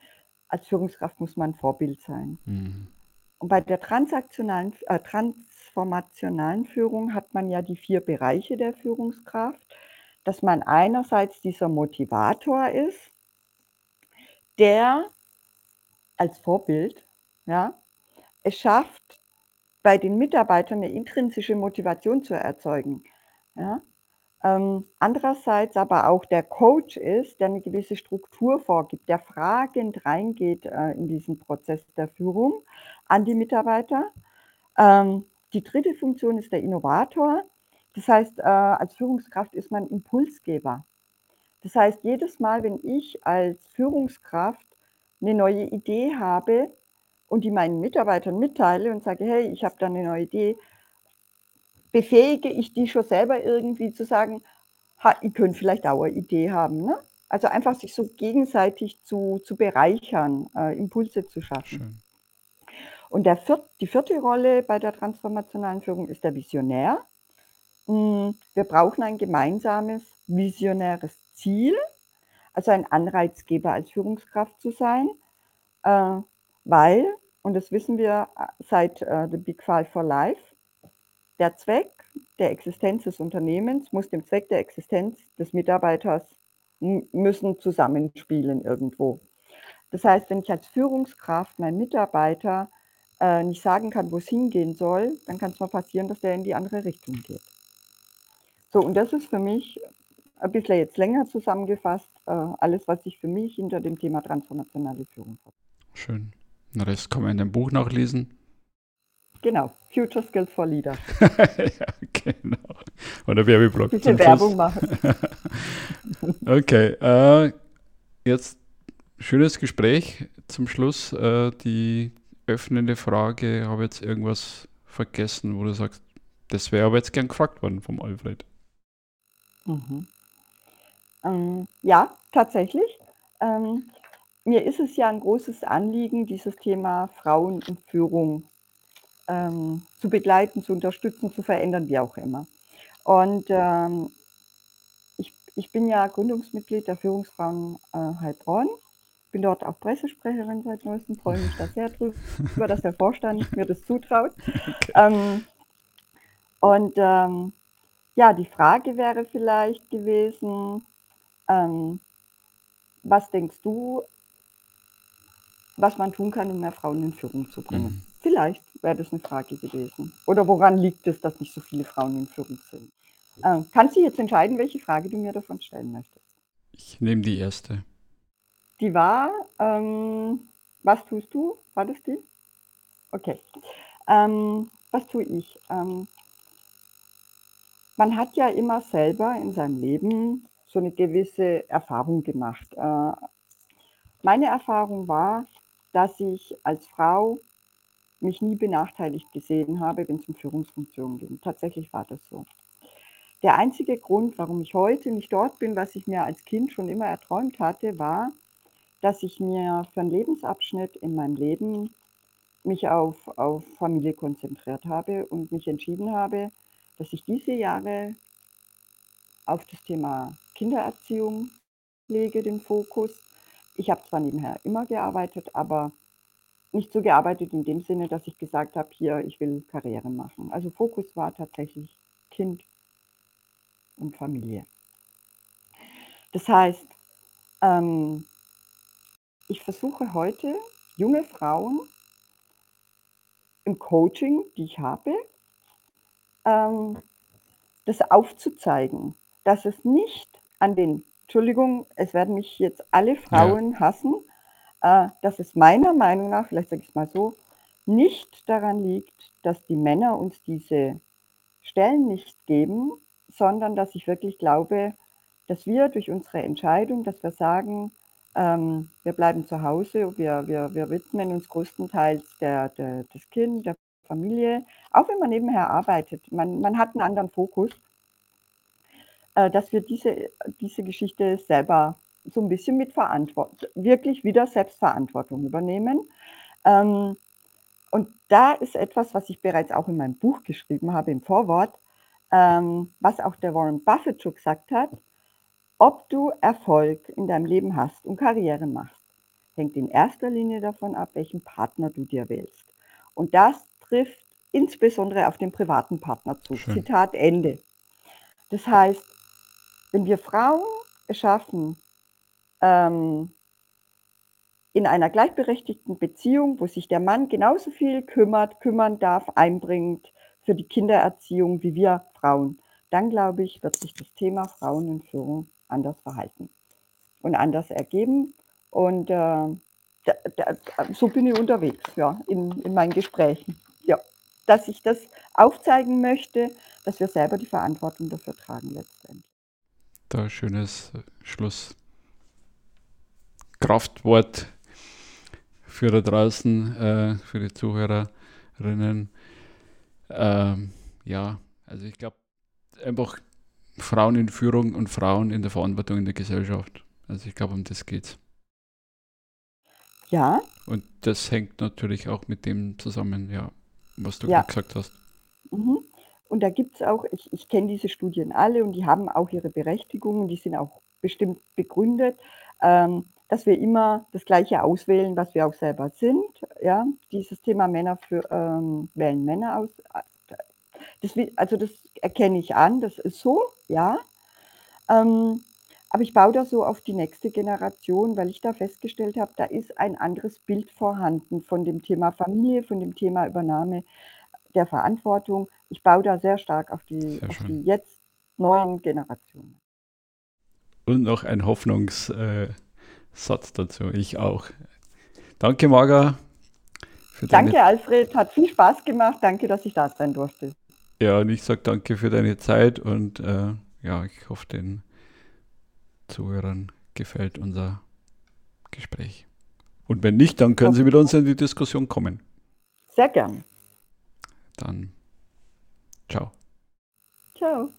S1: als Führungskraft muss man Vorbild sein. Mhm. Und bei der transaktionalen, äh, trans transformationalen Führung hat man ja die vier Bereiche der Führungskraft, dass man einerseits dieser Motivator ist, der als Vorbild ja, es schafft, bei den Mitarbeitern eine intrinsische Motivation zu erzeugen. Ja. Ähm, andererseits aber auch der Coach ist, der eine gewisse Struktur vorgibt, der fragend reingeht äh, in diesen Prozess der Führung an die Mitarbeiter. Ähm, die dritte Funktion ist der Innovator. Das heißt, äh, als Führungskraft ist man Impulsgeber. Das heißt, jedes Mal, wenn ich als Führungskraft eine neue Idee habe und die meinen Mitarbeitern mitteile und sage, hey, ich habe da eine neue Idee, befähige ich die schon selber irgendwie zu sagen, ha, ihr könnt vielleicht auch eine Idee haben. Ne? Also einfach sich so gegenseitig zu, zu bereichern, äh, Impulse zu schaffen. Schön. Und der viert, die vierte Rolle bei der transformationalen Führung ist der Visionär. Hm, wir brauchen ein gemeinsames visionäres Ziel, also ein Anreizgeber als Führungskraft zu sein, äh, weil, und das wissen wir seit äh, The Big Five for Life, der Zweck der Existenz des Unternehmens muss dem Zweck der Existenz des Mitarbeiters müssen zusammenspielen irgendwo. Das heißt, wenn ich als Führungskraft meinen Mitarbeiter äh, nicht sagen kann, wo es hingehen soll, dann kann es mal passieren, dass der in die andere Richtung geht. So, und das ist für mich ein bisschen jetzt länger zusammengefasst, äh, alles, was ich für mich hinter dem Thema transformationale Führung habe.
S2: Schön. Den Rest kann man in dem Buch nachlesen.
S1: Genau, Future Skills for Leaders.
S2: ja, genau. Oder Werbeblock.
S1: Bisschen Werbung machen.
S2: okay, äh, jetzt schönes Gespräch zum Schluss. Äh, die öffnende Frage, habe jetzt irgendwas vergessen, wo du sagst, das wäre aber jetzt gern gefragt worden vom Alfred.
S1: Mhm. Ähm, ja, tatsächlich. Ähm, mir ist es ja ein großes Anliegen, dieses Thema Frauen und Führung ähm, zu begleiten, zu unterstützen, zu verändern, wie auch immer. Und ähm, ich, ich bin ja Gründungsmitglied der Führungsfrauen äh, Heilbronn bin dort auch Pressesprecherin seit neuestem, freue mich da sehr drüber, dass der Vorstand mir das zutraut. Ähm, und ähm, ja, die Frage wäre vielleicht gewesen, ähm, was denkst du, was man tun kann, um mehr Frauen in Führung zu bringen? Vielleicht wäre das eine Frage gewesen. Oder woran liegt es, dass nicht so viele Frauen in Führung sind? Ähm, kannst du jetzt entscheiden, welche Frage du mir davon stellen möchtest?
S2: Ich nehme die erste.
S1: Die war, ähm, was tust du? War das die? Okay. Ähm, was tue ich? Ähm, man hat ja immer selber in seinem Leben so eine gewisse Erfahrung gemacht. Äh, meine Erfahrung war, dass ich als Frau mich nie benachteiligt gesehen habe, wenn es um Führungsfunktionen ging. Tatsächlich war das so. Der einzige Grund, warum ich heute nicht dort bin, was ich mir als Kind schon immer erträumt hatte, war, dass ich mir für einen Lebensabschnitt in meinem Leben mich auf, auf Familie konzentriert habe und mich entschieden habe, dass ich diese Jahre auf das Thema Kindererziehung lege, den Fokus. Ich habe zwar nebenher immer gearbeitet, aber nicht so gearbeitet in dem Sinne, dass ich gesagt habe, hier, ich will Karriere machen. Also Fokus war tatsächlich Kind und Familie. Das heißt, ähm, ich versuche heute junge Frauen im Coaching, die ich habe, ähm, das aufzuzeigen, dass es nicht an den, Entschuldigung, es werden mich jetzt alle Frauen ja. hassen, äh, dass es meiner Meinung nach, vielleicht sage ich es mal so, nicht daran liegt, dass die Männer uns diese Stellen nicht geben, sondern dass ich wirklich glaube, dass wir durch unsere Entscheidung, dass wir sagen, ähm, wir bleiben zu Hause, wir, wir, wir widmen uns größtenteils der, der, des Kind, der Familie, auch wenn man nebenher arbeitet. Man, man hat einen anderen Fokus, äh, dass wir diese, diese Geschichte selber so ein bisschen mit Verantwortung, wirklich wieder Selbstverantwortung übernehmen. Ähm, und da ist etwas, was ich bereits auch in meinem Buch geschrieben habe, im Vorwort, ähm, was auch der Warren Buffett schon gesagt hat, ob du Erfolg in deinem Leben hast und Karriere machst, hängt in erster Linie davon ab, welchen Partner du dir wählst. Und das trifft insbesondere auf den privaten Partner zu. Schön. Zitat Ende. Das heißt, wenn wir Frauen es schaffen, ähm, in einer gleichberechtigten Beziehung, wo sich der Mann genauso viel kümmert, kümmern darf, einbringt für die Kindererziehung wie wir Frauen, dann glaube ich, wird sich das Thema Frauen in Führung anders verhalten und anders ergeben. Und äh, da, da, so bin ich unterwegs, ja, in, in meinen Gesprächen. Ja, dass ich das aufzeigen möchte, dass wir selber die Verantwortung dafür tragen letztendlich.
S2: Da schönes Schluss. Kraftwort für da draußen, äh, für die Zuhörerinnen. Ähm, ja, also ich glaube, einfach Frauen in Führung und Frauen in der Verantwortung in der Gesellschaft. Also ich glaube, um das geht's.
S1: Ja.
S2: Und das hängt natürlich auch mit dem zusammen, ja, was du ja. gesagt hast.
S1: Mhm. Und da gibt es auch, ich, ich kenne diese Studien alle und die haben auch ihre Berechtigungen, die sind auch bestimmt begründet, ähm, dass wir immer das Gleiche auswählen, was wir auch selber sind. Ja, dieses Thema Männer für, ähm, wählen Männer aus, das, also das erkenne ich an, das ist so, ja. Ähm, aber ich baue da so auf die nächste Generation, weil ich da festgestellt habe, da ist ein anderes Bild vorhanden von dem Thema Familie, von dem Thema Übernahme der Verantwortung. Ich baue da sehr stark auf die, auf die jetzt neuen Generationen.
S2: Und noch ein Hoffnungssatz äh, dazu, ich auch. Danke, Marga.
S1: Danke, Alfred. Hat viel Spaß gemacht. Danke, dass ich da sein durfte.
S2: Ja, und ich sage danke für deine Zeit und äh, ja, ich hoffe, den Zuhörern gefällt unser Gespräch. Und wenn nicht, dann können Sie mit uns in die Diskussion kommen.
S1: Sehr gern.
S2: Dann ciao.
S1: Ciao.